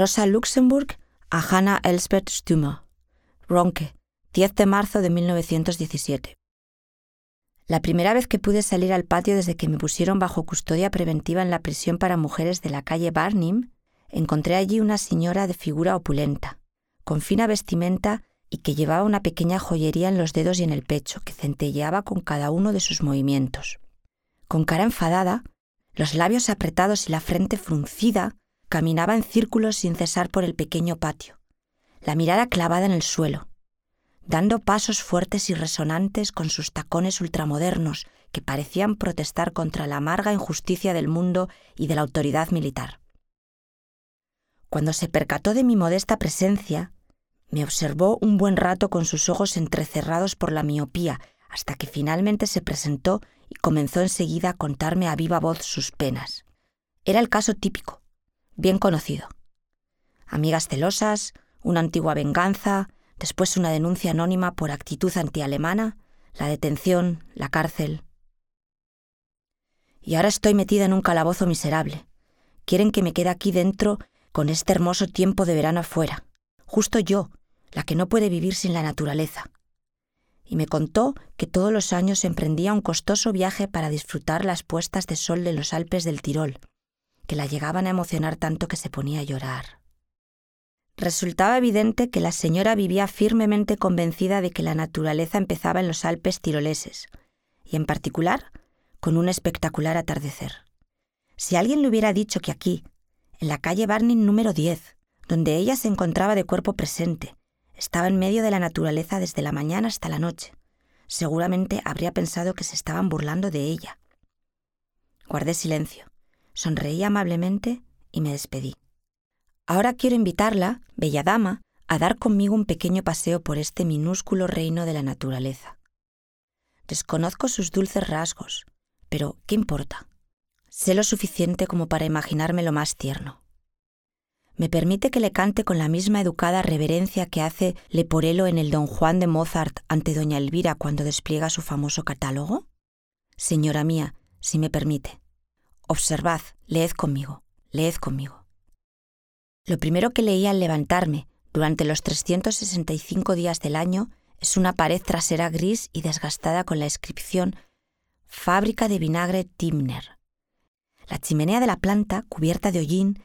Rosa Luxemburg a Hannah Elsbeth Stummer. Ronke, 10 de marzo de 1917. La primera vez que pude salir al patio desde que me pusieron bajo custodia preventiva en la prisión para mujeres de la calle Barnim, encontré allí una señora de figura opulenta, con fina vestimenta y que llevaba una pequeña joyería en los dedos y en el pecho, que centelleaba con cada uno de sus movimientos. Con cara enfadada, los labios apretados y la frente fruncida, caminaba en círculos sin cesar por el pequeño patio, la mirada clavada en el suelo, dando pasos fuertes y resonantes con sus tacones ultramodernos que parecían protestar contra la amarga injusticia del mundo y de la autoridad militar. Cuando se percató de mi modesta presencia, me observó un buen rato con sus ojos entrecerrados por la miopía, hasta que finalmente se presentó y comenzó enseguida a contarme a viva voz sus penas. Era el caso típico, bien conocido. Amigas celosas, una antigua venganza, después una denuncia anónima por actitud antialemana, la detención, la cárcel. Y ahora estoy metida en un calabozo miserable. Quieren que me quede aquí dentro con este hermoso tiempo de verano afuera. Justo yo, la que no puede vivir sin la naturaleza. Y me contó que todos los años emprendía un costoso viaje para disfrutar las puestas de sol de los Alpes del Tirol, que la llegaban a emocionar tanto que se ponía a llorar. Resultaba evidente que la señora vivía firmemente convencida de que la naturaleza empezaba en los Alpes tiroleses, y en particular con un espectacular atardecer. Si alguien le hubiera dicho que aquí, en la calle Barning número 10, donde ella se encontraba de cuerpo presente, estaba en medio de la naturaleza desde la mañana hasta la noche, seguramente habría pensado que se estaban burlando de ella. Guardé silencio. Sonreí amablemente y me despedí. Ahora quiero invitarla, bella dama, a dar conmigo un pequeño paseo por este minúsculo reino de la naturaleza. Desconozco sus dulces rasgos, pero ¿qué importa? Sé lo suficiente como para imaginarme lo más tierno. ¿Me permite que le cante con la misma educada reverencia que hace Leporello en el Don Juan de Mozart ante doña Elvira cuando despliega su famoso catálogo? Señora mía, si me permite. Observad, leed conmigo, leed conmigo. Lo primero que leí al levantarme durante los 365 días del año es una pared trasera gris y desgastada con la inscripción Fábrica de vinagre Timner. La chimenea de la planta, cubierta de hollín,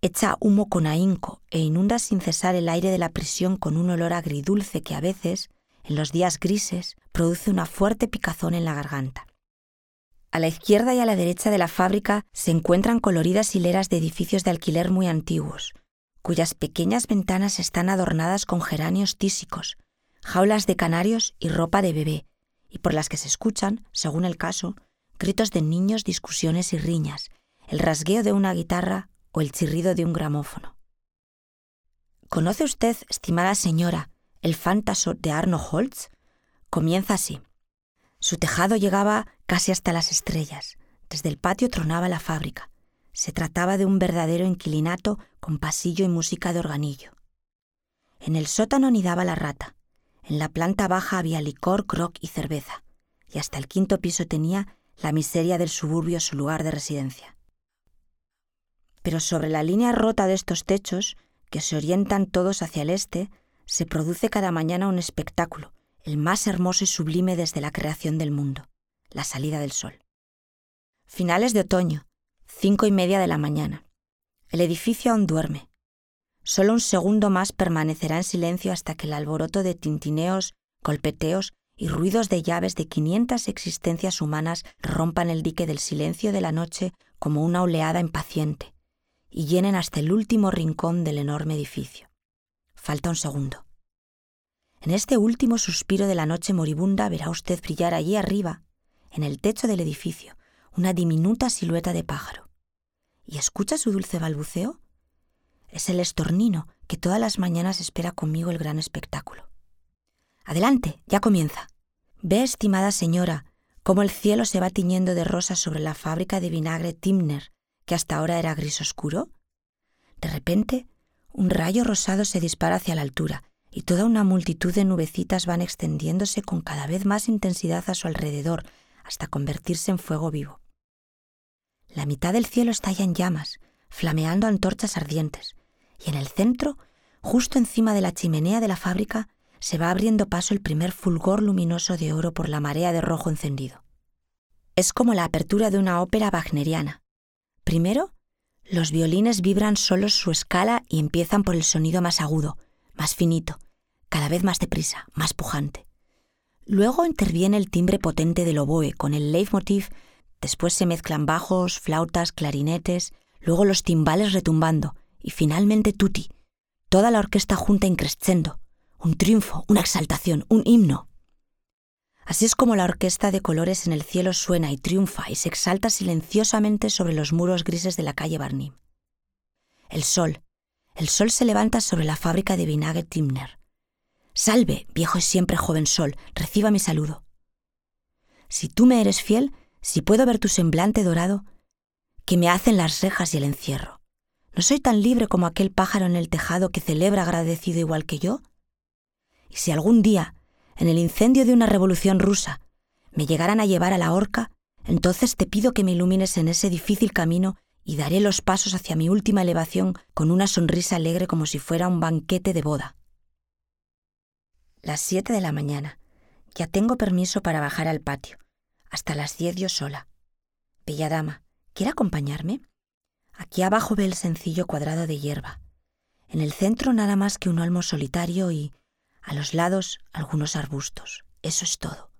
echa humo con ahínco e inunda sin cesar el aire de la prisión con un olor agridulce que a veces, en los días grises, produce una fuerte picazón en la garganta. A la izquierda y a la derecha de la fábrica se encuentran coloridas hileras de edificios de alquiler muy antiguos, cuyas pequeñas ventanas están adornadas con geranios tísicos, jaulas de canarios y ropa de bebé, y por las que se escuchan, según el caso, gritos de niños, discusiones y riñas, el rasgueo de una guitarra o el chirrido de un gramófono. ¿Conoce usted, estimada señora, el fantaso de Arno Holz? Comienza así. Su tejado llegaba casi hasta las estrellas. Desde el patio tronaba la fábrica. Se trataba de un verdadero inquilinato con pasillo y música de organillo. En el sótano nidaba la rata. En la planta baja había licor, croc y cerveza. Y hasta el quinto piso tenía la miseria del suburbio su lugar de residencia. Pero sobre la línea rota de estos techos, que se orientan todos hacia el este, se produce cada mañana un espectáculo, el más hermoso y sublime desde la creación del mundo, la salida del sol. Finales de otoño, cinco y media de la mañana. El edificio aún duerme. Solo un segundo más permanecerá en silencio hasta que el alboroto de tintineos, golpeteos y ruidos de llaves de quinientas existencias humanas rompan el dique del silencio de la noche como una oleada impaciente y llenen hasta el último rincón del enorme edificio. Falta un segundo. En este último suspiro de la noche moribunda verá usted brillar allí arriba, en el techo del edificio, una diminuta silueta de pájaro. ¿Y escucha su dulce balbuceo? Es el estornino que todas las mañanas espera conmigo el gran espectáculo. Adelante, ya comienza. Ve, estimada señora, cómo el cielo se va tiñendo de rosa sobre la fábrica de vinagre Timner, que hasta ahora era gris oscuro. De repente, un rayo rosado se dispara hacia la altura y toda una multitud de nubecitas van extendiéndose con cada vez más intensidad a su alrededor hasta convertirse en fuego vivo. La mitad del cielo estalla en llamas, flameando antorchas ardientes, y en el centro, justo encima de la chimenea de la fábrica, se va abriendo paso el primer fulgor luminoso de oro por la marea de rojo encendido. Es como la apertura de una ópera wagneriana. Primero, los violines vibran solos su escala y empiezan por el sonido más agudo, más finito, cada vez más deprisa, más pujante. Luego interviene el timbre potente del oboe con el leitmotiv, después se mezclan bajos, flautas, clarinetes, luego los timbales retumbando y finalmente tutti, toda la orquesta junta increscendo, un triunfo, una exaltación, un himno. Así es como la orquesta de colores en el cielo suena y triunfa y se exalta silenciosamente sobre los muros grises de la calle Barnim. El sol, el sol se levanta sobre la fábrica de vinagre Timner. Salve, viejo y siempre joven sol, reciba mi saludo. Si tú me eres fiel, si puedo ver tu semblante dorado, que me hacen las rejas y el encierro. ¿No soy tan libre como aquel pájaro en el tejado que celebra agradecido igual que yo? Y si algún día en el incendio de una revolución rusa, me llegaran a llevar a la horca, entonces te pido que me ilumines en ese difícil camino y daré los pasos hacia mi última elevación con una sonrisa alegre como si fuera un banquete de boda. Las siete de la mañana. Ya tengo permiso para bajar al patio. Hasta las diez yo sola. Bella dama, ¿quiere acompañarme? Aquí abajo ve el sencillo cuadrado de hierba. En el centro nada más que un olmo solitario y, a los lados algunos arbustos. Eso es todo.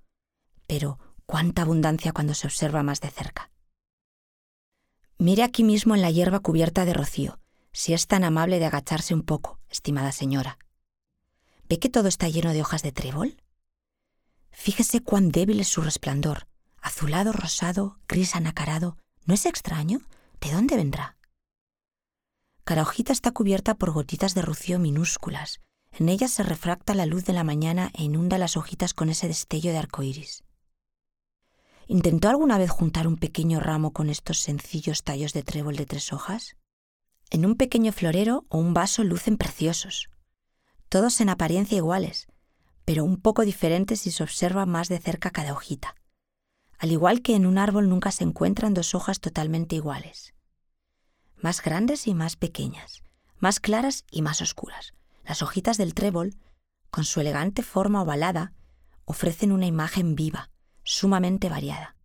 Pero cuánta abundancia cuando se observa más de cerca. Mire aquí mismo en la hierba cubierta de rocío, si es tan amable de agacharse un poco, estimada señora. ¿Ve que todo está lleno de hojas de trébol? Fíjese cuán débil es su resplandor, azulado, rosado, gris anacarado. ¿No es extraño? ¿De dónde vendrá? Cada hojita está cubierta por gotitas de rocío minúsculas, en ellas se refracta la luz de la mañana e inunda las hojitas con ese destello de arco iris. ¿Intentó alguna vez juntar un pequeño ramo con estos sencillos tallos de trébol de tres hojas? En un pequeño florero o un vaso lucen preciosos, todos en apariencia iguales, pero un poco diferentes si se observa más de cerca cada hojita. Al igual que en un árbol nunca se encuentran dos hojas totalmente iguales. Más grandes y más pequeñas, más claras y más oscuras, las hojitas del trébol, con su elegante forma ovalada, ofrecen una imagen viva, sumamente variada.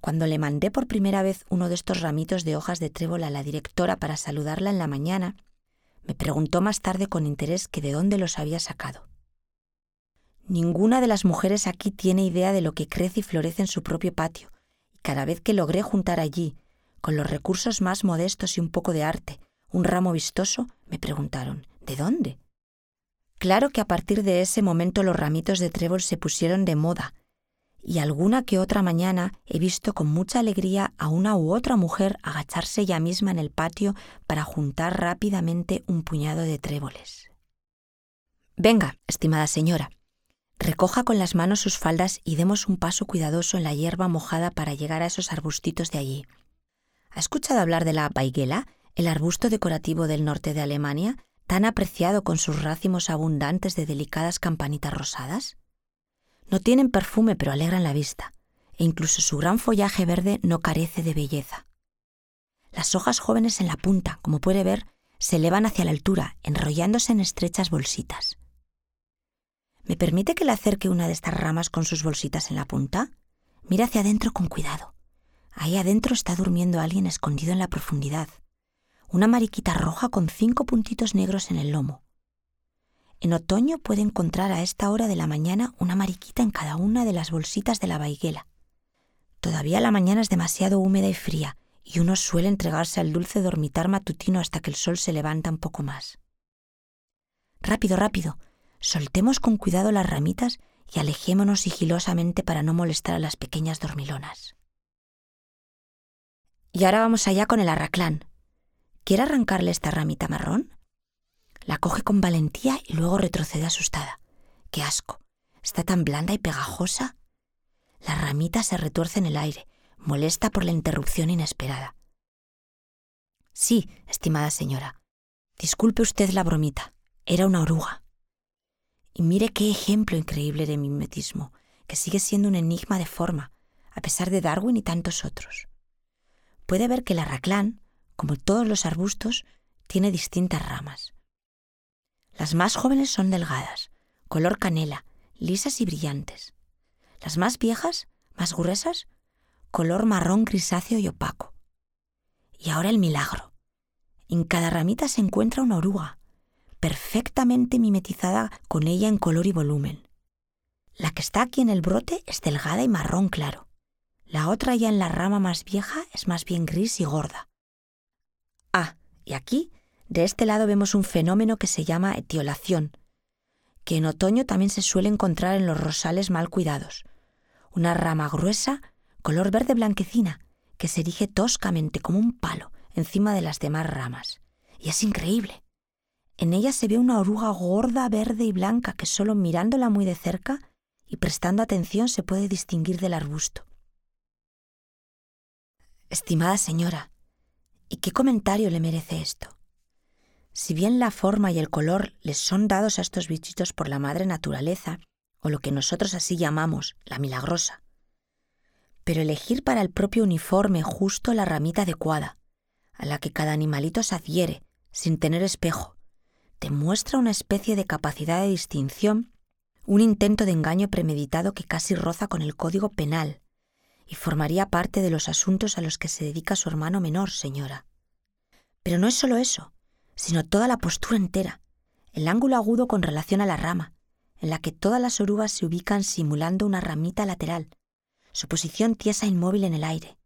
Cuando le mandé por primera vez uno de estos ramitos de hojas de trébol a la directora para saludarla en la mañana, me preguntó más tarde con interés que de dónde los había sacado. Ninguna de las mujeres aquí tiene idea de lo que crece y florece en su propio patio, y cada vez que logré juntar allí, con los recursos más modestos y un poco de arte, un ramo vistoso, me preguntaron, ¿De dónde? Claro que a partir de ese momento los ramitos de trébol se pusieron de moda, y alguna que otra mañana he visto con mucha alegría a una u otra mujer agacharse ella misma en el patio para juntar rápidamente un puñado de tréboles. Venga, estimada señora, recoja con las manos sus faldas y demos un paso cuidadoso en la hierba mojada para llegar a esos arbustitos de allí. ¿Ha escuchado hablar de la baiguela, el arbusto decorativo del norte de Alemania, tan apreciado con sus racimos abundantes de delicadas campanitas rosadas? No tienen perfume pero alegran la vista, e incluso su gran follaje verde no carece de belleza. Las hojas jóvenes en la punta, como puede ver, se elevan hacia la altura, enrollándose en estrechas bolsitas. ¿Me permite que le acerque una de estas ramas con sus bolsitas en la punta? Mira hacia adentro con cuidado. Ahí adentro está durmiendo alguien escondido en la profundidad una mariquita roja con cinco puntitos negros en el lomo. En otoño puede encontrar a esta hora de la mañana una mariquita en cada una de las bolsitas de la vaiguela. Todavía la mañana es demasiado húmeda y fría, y uno suele entregarse al dulce dormitar matutino hasta que el sol se levanta un poco más. Rápido, rápido, soltemos con cuidado las ramitas y alejémonos sigilosamente para no molestar a las pequeñas dormilonas. Y ahora vamos allá con el arraclán, ¿Quiere arrancarle esta ramita marrón? La coge con valentía y luego retrocede asustada. ¡Qué asco! Está tan blanda y pegajosa. La ramita se retuerce en el aire, molesta por la interrupción inesperada. Sí, estimada señora. Disculpe usted la bromita. Era una oruga. Y mire qué ejemplo increíble de mimetismo, que sigue siendo un enigma de forma, a pesar de Darwin y tantos otros. Puede ver que la raclán, como todos los arbustos, tiene distintas ramas. Las más jóvenes son delgadas, color canela, lisas y brillantes. Las más viejas, más gruesas, color marrón grisáceo y opaco. Y ahora el milagro. En cada ramita se encuentra una oruga, perfectamente mimetizada con ella en color y volumen. La que está aquí en el brote es delgada y marrón claro. La otra ya en la rama más vieja es más bien gris y gorda. Ah, y aquí, de este lado vemos un fenómeno que se llama etiolación, que en otoño también se suele encontrar en los rosales mal cuidados. Una rama gruesa, color verde blanquecina, que se erige toscamente como un palo encima de las demás ramas. Y es increíble. En ella se ve una oruga gorda, verde y blanca que solo mirándola muy de cerca y prestando atención se puede distinguir del arbusto. Estimada señora, ¿y qué comentario le merece esto? Si bien la forma y el color les son dados a estos bichitos por la madre naturaleza, o lo que nosotros así llamamos la milagrosa, pero elegir para el propio uniforme justo la ramita adecuada, a la que cada animalito se adhiere, sin tener espejo, demuestra una especie de capacidad de distinción, un intento de engaño premeditado que casi roza con el código penal, y formaría parte de los asuntos a los que se dedica su hermano menor, señora. Pero no es solo eso, sino toda la postura entera, el ángulo agudo con relación a la rama, en la que todas las orugas se ubican simulando una ramita lateral, su posición tiesa e inmóvil en el aire,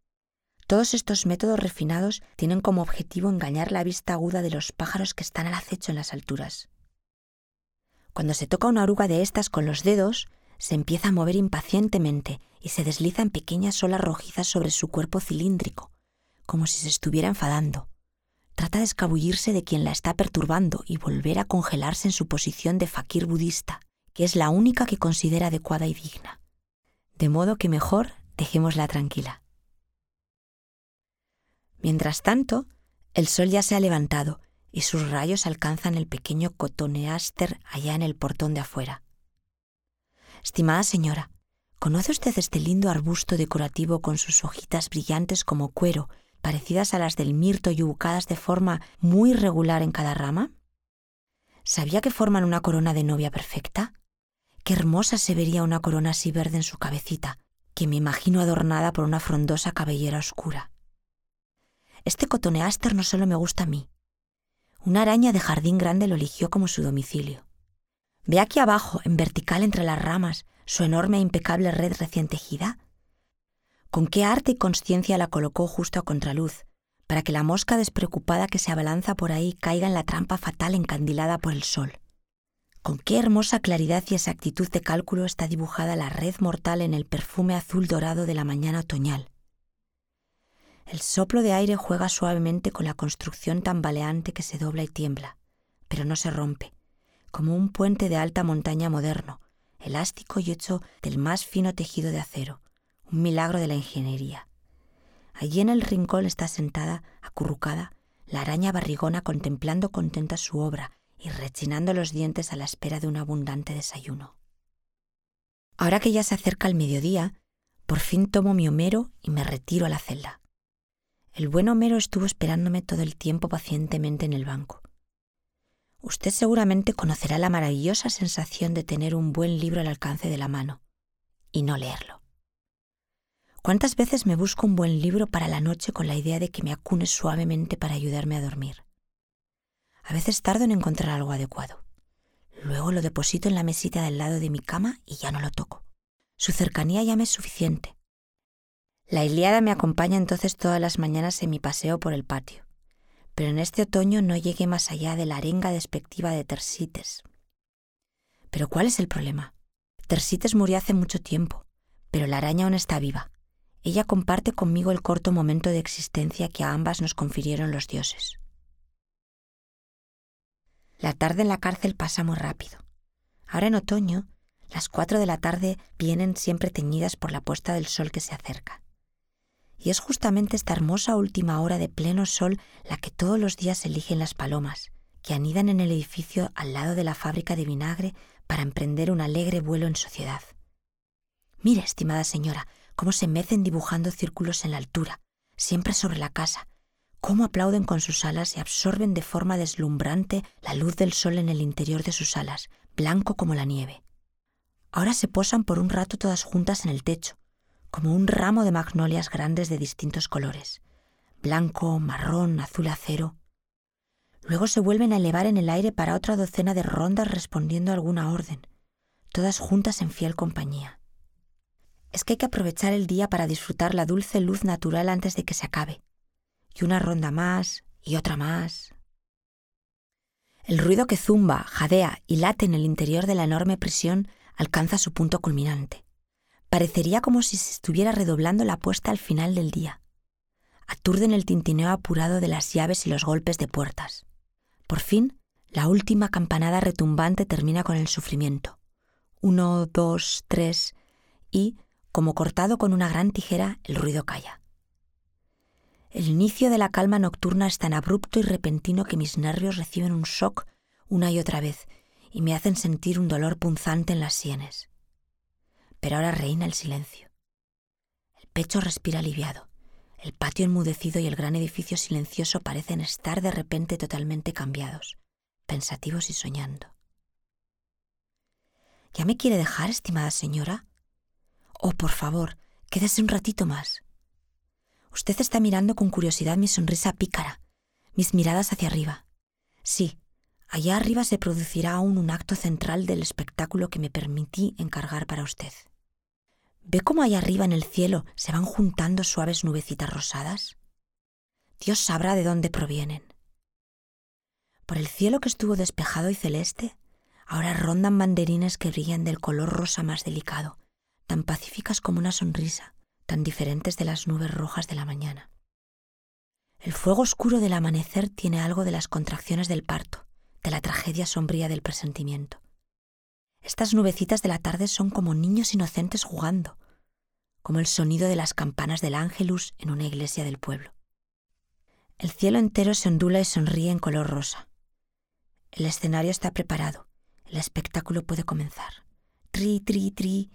todos estos métodos refinados tienen como objetivo engañar la vista aguda de los pájaros que están al acecho en las alturas. Cuando se toca una oruga de estas con los dedos, se empieza a mover impacientemente y se desliza en pequeñas olas rojizas sobre su cuerpo cilíndrico, como si se estuviera enfadando. Trata de escabullirse de quien la está perturbando y volver a congelarse en su posición de fakir budista, que es la única que considera adecuada y digna. De modo que mejor dejémosla tranquila. Mientras tanto, el sol ya se ha levantado y sus rayos alcanzan el pequeño cotoneáster allá en el portón de afuera. Estimada señora, ¿conoce usted este lindo arbusto decorativo con sus hojitas brillantes como cuero, parecidas a las del mirto y ubicadas de forma muy regular en cada rama? ¿Sabía que forman una corona de novia perfecta? Qué hermosa se vería una corona así verde en su cabecita, que me imagino adornada por una frondosa cabellera oscura. Este cotoneáster no solo me gusta a mí. Una araña de jardín grande lo eligió como su domicilio. Ve aquí abajo, en vertical entre las ramas, su enorme e impecable red recién tejida. Con qué arte y conciencia la colocó justo a contraluz, para que la mosca despreocupada que se abalanza por ahí caiga en la trampa fatal encandilada por el sol. Con qué hermosa claridad y exactitud de cálculo está dibujada la red mortal en el perfume azul dorado de la mañana otoñal. El soplo de aire juega suavemente con la construcción tambaleante que se dobla y tiembla, pero no se rompe, como un puente de alta montaña moderno, elástico y hecho del más fino tejido de acero, un milagro de la ingeniería. Allí en el rincón está sentada, acurrucada, la araña barrigona contemplando contenta su obra y rechinando los dientes a la espera de un abundante desayuno. Ahora que ya se acerca el mediodía, por fin tomo mi homero y me retiro a la celda. El buen Homero estuvo esperándome todo el tiempo pacientemente en el banco. Usted seguramente conocerá la maravillosa sensación de tener un buen libro al alcance de la mano y no leerlo. ¿Cuántas veces me busco un buen libro para la noche con la idea de que me acune suavemente para ayudarme a dormir? A veces tardo en encontrar algo adecuado. Luego lo deposito en la mesita del lado de mi cama y ya no lo toco. Su cercanía ya me es suficiente. La Iliada me acompaña entonces todas las mañanas en mi paseo por el patio, pero en este otoño no llegué más allá de la arenga despectiva de Tersites. Pero ¿cuál es el problema? Tersites murió hace mucho tiempo, pero la araña aún está viva. Ella comparte conmigo el corto momento de existencia que a ambas nos confirieron los dioses. La tarde en la cárcel pasa muy rápido. Ahora en otoño, las cuatro de la tarde vienen siempre teñidas por la puesta del sol que se acerca. Y es justamente esta hermosa última hora de pleno sol la que todos los días eligen las palomas, que anidan en el edificio al lado de la fábrica de vinagre para emprender un alegre vuelo en sociedad. Mire, estimada señora, cómo se mecen dibujando círculos en la altura, siempre sobre la casa, cómo aplauden con sus alas y absorben de forma deslumbrante la luz del sol en el interior de sus alas, blanco como la nieve. Ahora se posan por un rato todas juntas en el techo, como un ramo de magnolias grandes de distintos colores, blanco, marrón, azul acero. Luego se vuelven a elevar en el aire para otra docena de rondas respondiendo a alguna orden, todas juntas en fiel compañía. Es que hay que aprovechar el día para disfrutar la dulce luz natural antes de que se acabe. Y una ronda más, y otra más. El ruido que zumba, jadea y late en el interior de la enorme prisión alcanza su punto culminante. Parecería como si se estuviera redoblando la puesta al final del día. Aturden el tintineo apurado de las llaves y los golpes de puertas. Por fin, la última campanada retumbante termina con el sufrimiento. Uno, dos, tres, y, como cortado con una gran tijera, el ruido calla. El inicio de la calma nocturna es tan abrupto y repentino que mis nervios reciben un shock una y otra vez y me hacen sentir un dolor punzante en las sienes. Pero ahora reina el silencio. El pecho respira aliviado. El patio enmudecido y el gran edificio silencioso parecen estar de repente totalmente cambiados, pensativos y soñando. ¿Ya me quiere dejar, estimada señora? Oh, por favor, quédese un ratito más. Usted está mirando con curiosidad mi sonrisa pícara, mis miradas hacia arriba. Sí, allá arriba se producirá aún un acto central del espectáculo que me permití encargar para usted. ¿Ve cómo allá arriba en el cielo se van juntando suaves nubecitas rosadas? Dios sabrá de dónde provienen. Por el cielo que estuvo despejado y celeste, ahora rondan banderines que brillan del color rosa más delicado, tan pacíficas como una sonrisa, tan diferentes de las nubes rojas de la mañana. El fuego oscuro del amanecer tiene algo de las contracciones del parto, de la tragedia sombría del presentimiento. Estas nubecitas de la tarde son como niños inocentes jugando, como el sonido de las campanas del ángelus en una iglesia del pueblo. El cielo entero se ondula y sonríe en color rosa. El escenario está preparado. El espectáculo puede comenzar. Tri, tri, tri.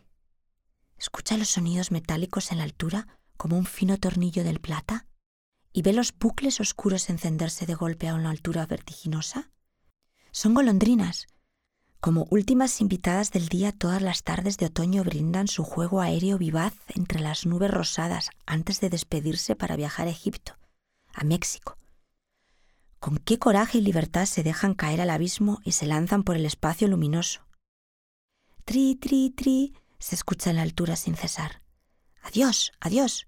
Escucha los sonidos metálicos en la altura como un fino tornillo del plata y ve los bucles oscuros encenderse de golpe a una altura vertiginosa. Son golondrinas, como últimas invitadas del día, todas las tardes de otoño brindan su juego aéreo vivaz entre las nubes rosadas antes de despedirse para viajar a Egipto, a México. Con qué coraje y libertad se dejan caer al abismo y se lanzan por el espacio luminoso. Tri, tri, tri, se escucha en la altura sin cesar. Adiós, adiós.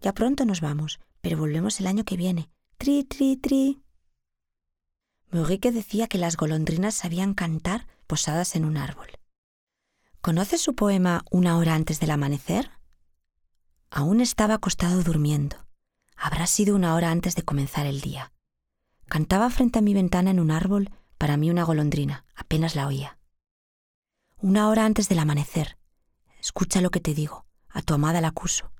Ya pronto nos vamos, pero volvemos el año que viene. Tri, tri, tri. Meurique decía que las golondrinas sabían cantar posadas en un árbol. ¿Conoce su poema Una hora antes del amanecer? Aún estaba acostado durmiendo. Habrá sido una hora antes de comenzar el día. Cantaba frente a mi ventana en un árbol, para mí una golondrina, apenas la oía. Una hora antes del amanecer. Escucha lo que te digo, a tu amada la acuso.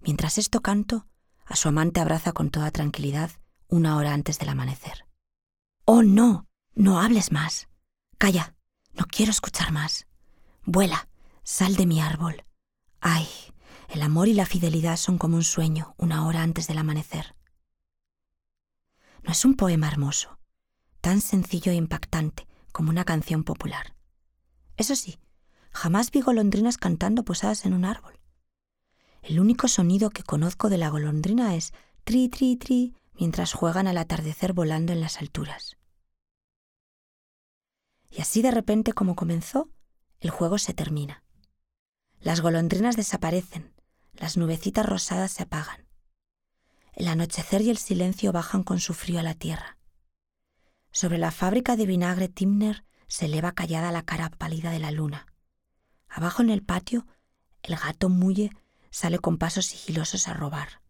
Mientras esto canto, a su amante abraza con toda tranquilidad una hora antes del amanecer. Oh, no, no hables más. Calla, no quiero escuchar más. Vuela, sal de mi árbol. Ay, el amor y la fidelidad son como un sueño una hora antes del amanecer. No es un poema hermoso, tan sencillo e impactante como una canción popular. Eso sí, jamás vi golondrinas cantando posadas en un árbol. El único sonido que conozco de la golondrina es tri, tri, tri, mientras juegan al atardecer volando en las alturas. Y así de repente como comenzó, el juego se termina. Las golondrinas desaparecen, las nubecitas rosadas se apagan. El anochecer y el silencio bajan con su frío a la tierra. Sobre la fábrica de vinagre Timner se eleva callada la cara pálida de la luna. Abajo en el patio, el gato Mulle sale con pasos sigilosos a robar.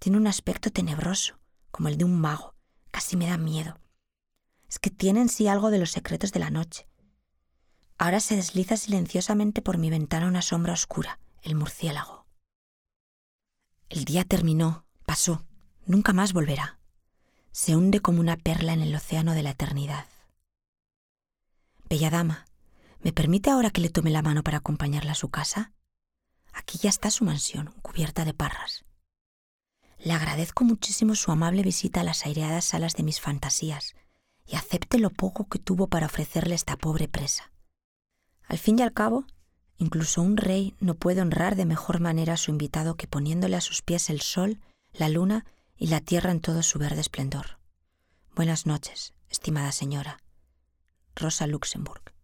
Tiene un aspecto tenebroso, como el de un mago. Casi me da miedo es que tiene en sí algo de los secretos de la noche. Ahora se desliza silenciosamente por mi ventana una sombra oscura, el murciélago. El día terminó, pasó, nunca más volverá. Se hunde como una perla en el océano de la eternidad. Bella dama, ¿me permite ahora que le tome la mano para acompañarla a su casa? Aquí ya está su mansión, cubierta de parras. Le agradezco muchísimo su amable visita a las aireadas salas de mis fantasías y acepte lo poco que tuvo para ofrecerle esta pobre presa. Al fin y al cabo, incluso un rey no puede honrar de mejor manera a su invitado que poniéndole a sus pies el sol, la luna y la tierra en todo su verde esplendor. Buenas noches, estimada señora. Rosa Luxemburg.